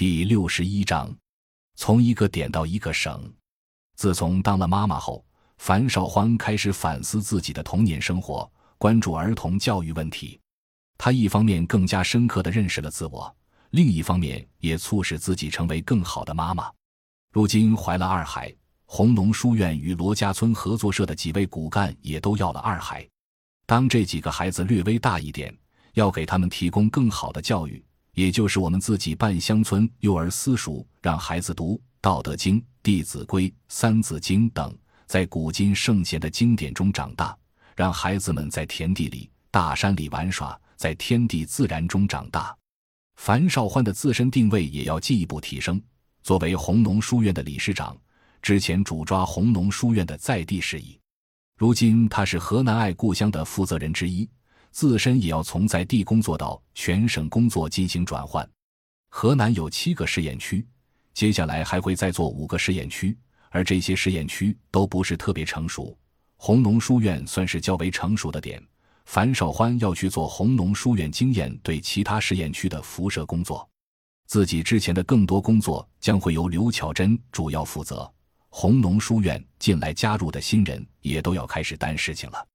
第六十一章，从一个点到一个省。自从当了妈妈后，樊少欢开始反思自己的童年生活，关注儿童教育问题。他一方面更加深刻地认识了自我，另一方面也促使自己成为更好的妈妈。如今怀了二孩，红龙书院与罗家村合作社的几位骨干也都要了二孩。当这几个孩子略微大一点，要给他们提供更好的教育。也就是我们自己办乡村幼儿私塾，让孩子读《道德经》《弟子规》《三字经》等在古今圣贤的经典中长大，让孩子们在田地里、大山里玩耍，在天地自然中长大。樊少欢的自身定位也要进一步提升。作为红农书院的理事长，之前主抓红农书院的在地事宜，如今他是河南爱故乡的负责人之一。自身也要从在地工作到全省工作进行转换。河南有七个试验区，接下来还会再做五个试验区，而这些试验区都不是特别成熟。红农书院算是较为成熟的点。樊少欢要去做红农书院经验对其他试验区的辐射工作，自己之前的更多工作将会由刘巧珍主要负责。红农书院近来加入的新人也都要开始担事情了。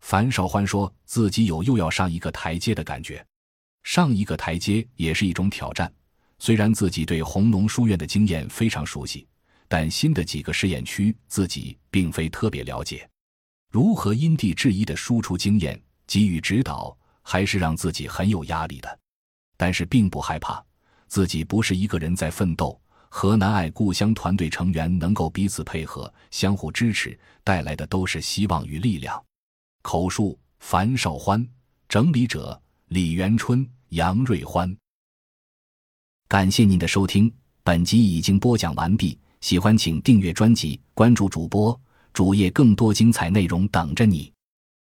樊少欢说自己有又要上一个台阶的感觉，上一个台阶也是一种挑战。虽然自己对红龙书院的经验非常熟悉，但新的几个试验区自己并非特别了解，如何因地制宜的输出经验、给予指导，还是让自己很有压力的。但是并不害怕，自己不是一个人在奋斗。河南爱故乡团队成员能够彼此配合、相互支持，带来的都是希望与力量。口述：樊少欢，整理者：李元春、杨瑞欢。感谢您的收听，本集已经播讲完毕。喜欢请订阅专辑，关注主播主页，更多精彩内容等着你。